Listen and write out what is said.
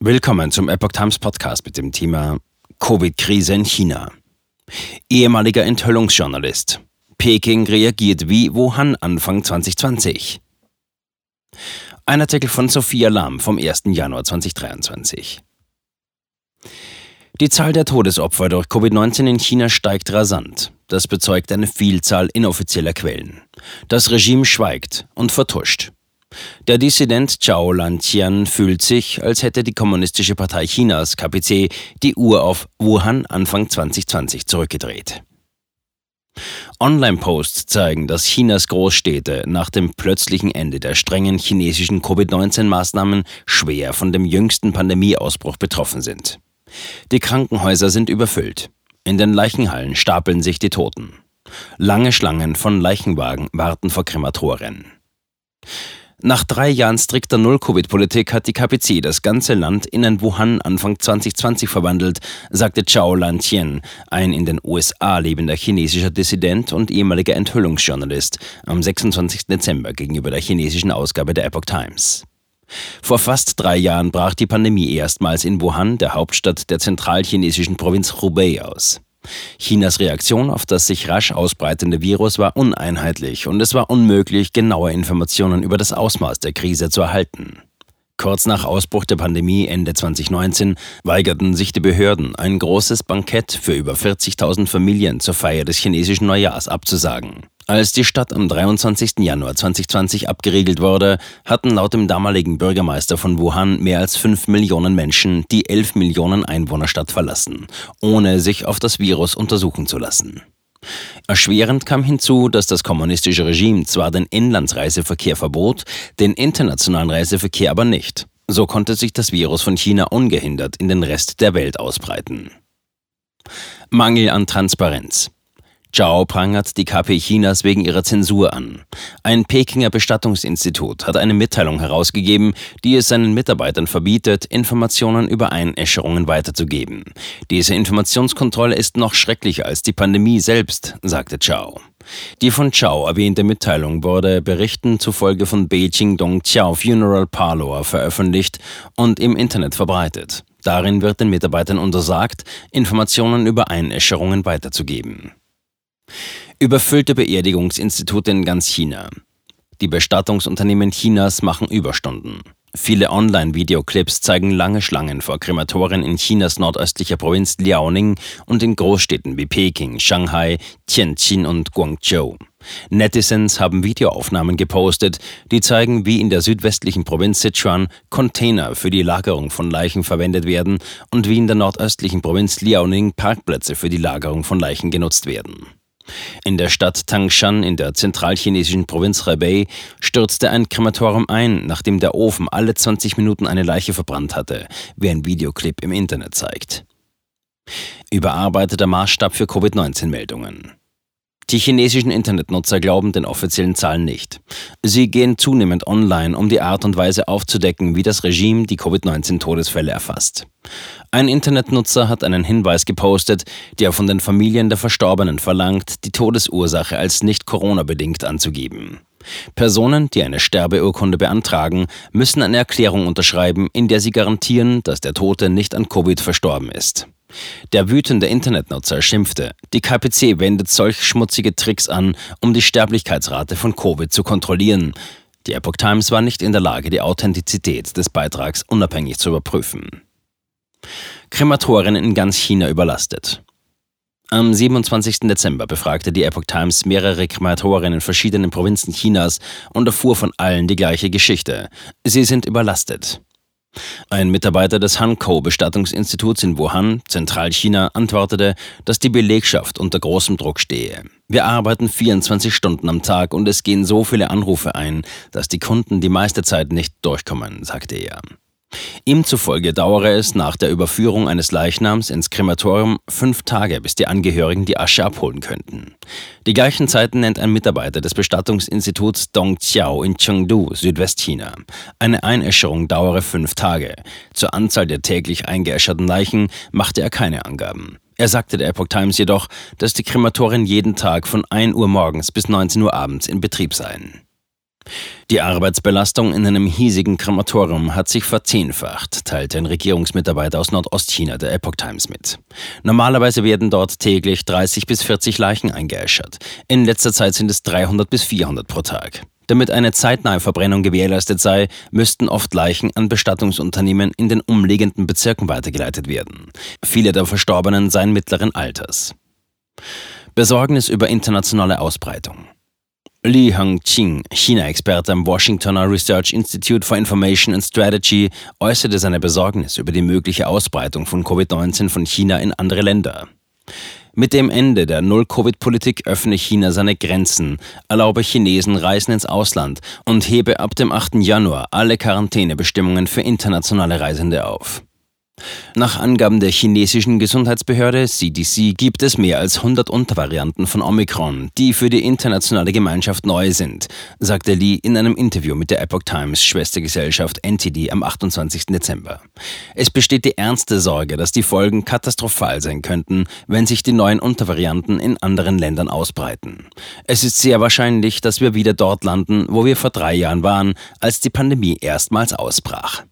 Willkommen zum Epoch Times Podcast mit dem Thema Covid-Krise in China. Ehemaliger Enthüllungsjournalist. Peking reagiert wie Wuhan Anfang 2020. Ein Artikel von Sophia Lahm vom 1. Januar 2023. Die Zahl der Todesopfer durch Covid-19 in China steigt rasant. Das bezeugt eine Vielzahl inoffizieller Quellen. Das Regime schweigt und vertuscht. Der Dissident Zhao Lantian fühlt sich, als hätte die Kommunistische Partei Chinas, KPC, die Uhr auf Wuhan Anfang 2020 zurückgedreht. Online-Posts zeigen, dass Chinas Großstädte nach dem plötzlichen Ende der strengen chinesischen Covid-19-Maßnahmen schwer von dem jüngsten Pandemieausbruch betroffen sind. Die Krankenhäuser sind überfüllt. In den Leichenhallen stapeln sich die Toten. Lange Schlangen von Leichenwagen warten vor Krematorien. Nach drei Jahren strikter Null-Covid-Politik hat die KPC das ganze Land in ein Wuhan Anfang 2020 verwandelt, sagte Zhao Lantien, ein in den USA lebender chinesischer Dissident und ehemaliger Enthüllungsjournalist, am 26. Dezember gegenüber der chinesischen Ausgabe der Epoch Times. Vor fast drei Jahren brach die Pandemie erstmals in Wuhan, der Hauptstadt der zentralchinesischen Provinz Hubei, aus. Chinas Reaktion auf das sich rasch ausbreitende Virus war uneinheitlich und es war unmöglich, genaue Informationen über das Ausmaß der Krise zu erhalten. Kurz nach Ausbruch der Pandemie Ende 2019 weigerten sich die Behörden, ein großes Bankett für über 40.000 Familien zur Feier des chinesischen Neujahrs abzusagen. Als die Stadt am 23. Januar 2020 abgeriegelt wurde, hatten laut dem damaligen Bürgermeister von Wuhan mehr als 5 Millionen Menschen die 11 Millionen Einwohnerstadt verlassen, ohne sich auf das Virus untersuchen zu lassen. Erschwerend kam hinzu, dass das kommunistische Regime zwar den Inlandsreiseverkehr verbot, den internationalen Reiseverkehr aber nicht. So konnte sich das Virus von China ungehindert in den Rest der Welt ausbreiten. Mangel an Transparenz. Zhao prangert die KP Chinas wegen ihrer Zensur an. Ein Pekinger Bestattungsinstitut hat eine Mitteilung herausgegeben, die es seinen Mitarbeitern verbietet, Informationen über Einäscherungen weiterzugeben. Diese Informationskontrolle ist noch schrecklicher als die Pandemie selbst, sagte Zhao. Die von Zhao erwähnte Mitteilung wurde Berichten zufolge von Beijing Dongqiao Funeral Parlor veröffentlicht und im Internet verbreitet. Darin wird den Mitarbeitern untersagt, Informationen über Einäscherungen weiterzugeben. Überfüllte Beerdigungsinstitute in ganz China. Die Bestattungsunternehmen Chinas machen Überstunden. Viele Online-Videoclips zeigen lange Schlangen vor Krematorien in Chinas nordöstlicher Provinz Liaoning und in Großstädten wie Peking, Shanghai, Tianjin und Guangzhou. Netizens haben Videoaufnahmen gepostet, die zeigen, wie in der südwestlichen Provinz Sichuan Container für die Lagerung von Leichen verwendet werden und wie in der nordöstlichen Provinz Liaoning Parkplätze für die Lagerung von Leichen genutzt werden. In der Stadt Tangshan in der zentralchinesischen Provinz Hebei stürzte ein Krematorium ein, nachdem der Ofen alle 20 Minuten eine Leiche verbrannt hatte, wie ein Videoclip im Internet zeigt. Überarbeiteter Maßstab für Covid-19-Meldungen. Die chinesischen Internetnutzer glauben den offiziellen Zahlen nicht. Sie gehen zunehmend online, um die Art und Weise aufzudecken, wie das Regime die Covid-19-Todesfälle erfasst. Ein Internetnutzer hat einen Hinweis gepostet, der von den Familien der Verstorbenen verlangt, die Todesursache als nicht Corona-bedingt anzugeben. Personen, die eine Sterbeurkunde beantragen, müssen eine Erklärung unterschreiben, in der sie garantieren, dass der Tote nicht an Covid verstorben ist. Der wütende Internetnutzer schimpfte, die KPC wendet solch schmutzige Tricks an, um die Sterblichkeitsrate von Covid zu kontrollieren. Die Epoch Times war nicht in der Lage, die Authentizität des Beitrags unabhängig zu überprüfen. Krematorien in ganz China überlastet. Am 27. Dezember befragte die Epoch Times mehrere Krematorien in verschiedenen Provinzen Chinas und erfuhr von allen die gleiche Geschichte. Sie sind überlastet. Ein Mitarbeiter des Hankou Bestattungsinstituts in Wuhan, Zentralchina, antwortete, dass die Belegschaft unter großem Druck stehe. Wir arbeiten 24 Stunden am Tag und es gehen so viele Anrufe ein, dass die Kunden die meiste Zeit nicht durchkommen, sagte er. Ihm zufolge dauere es nach der Überführung eines Leichnams ins Krematorium fünf Tage, bis die Angehörigen die Asche abholen könnten. Die gleichen Zeiten nennt ein Mitarbeiter des Bestattungsinstituts Dongqiao in Chengdu, Südwestchina. Eine Einäscherung dauere fünf Tage. Zur Anzahl der täglich eingeäscherten Leichen machte er keine Angaben. Er sagte der Epoch Times jedoch, dass die Krematorien jeden Tag von 1 Uhr morgens bis 19 Uhr abends in Betrieb seien. Die Arbeitsbelastung in einem hiesigen Krematorium hat sich verzehnfacht, teilte ein Regierungsmitarbeiter aus Nordostchina der Epoch Times mit. Normalerweise werden dort täglich 30 bis 40 Leichen eingeäschert. In letzter Zeit sind es 300 bis 400 pro Tag. Damit eine zeitnahe Verbrennung gewährleistet sei, müssten oft Leichen an Bestattungsunternehmen in den umliegenden Bezirken weitergeleitet werden. Viele der Verstorbenen seien mittleren Alters. Besorgnis über internationale Ausbreitung. Li Hongqing, China-Experte am Washingtoner Research Institute for Information and Strategy, äußerte seine Besorgnis über die mögliche Ausbreitung von Covid-19 von China in andere Länder. Mit dem Ende der Null-Covid-Politik öffne China seine Grenzen, erlaube Chinesen Reisen ins Ausland und hebe ab dem 8. Januar alle Quarantänebestimmungen für internationale Reisende auf. Nach Angaben der chinesischen Gesundheitsbehörde CDC gibt es mehr als 100 Untervarianten von Omikron, die für die internationale Gemeinschaft neu sind, sagte Lee in einem Interview mit der Epoch Times Schwestergesellschaft NTD am 28. Dezember. Es besteht die ernste Sorge, dass die Folgen katastrophal sein könnten, wenn sich die neuen Untervarianten in anderen Ländern ausbreiten. Es ist sehr wahrscheinlich, dass wir wieder dort landen, wo wir vor drei Jahren waren, als die Pandemie erstmals ausbrach.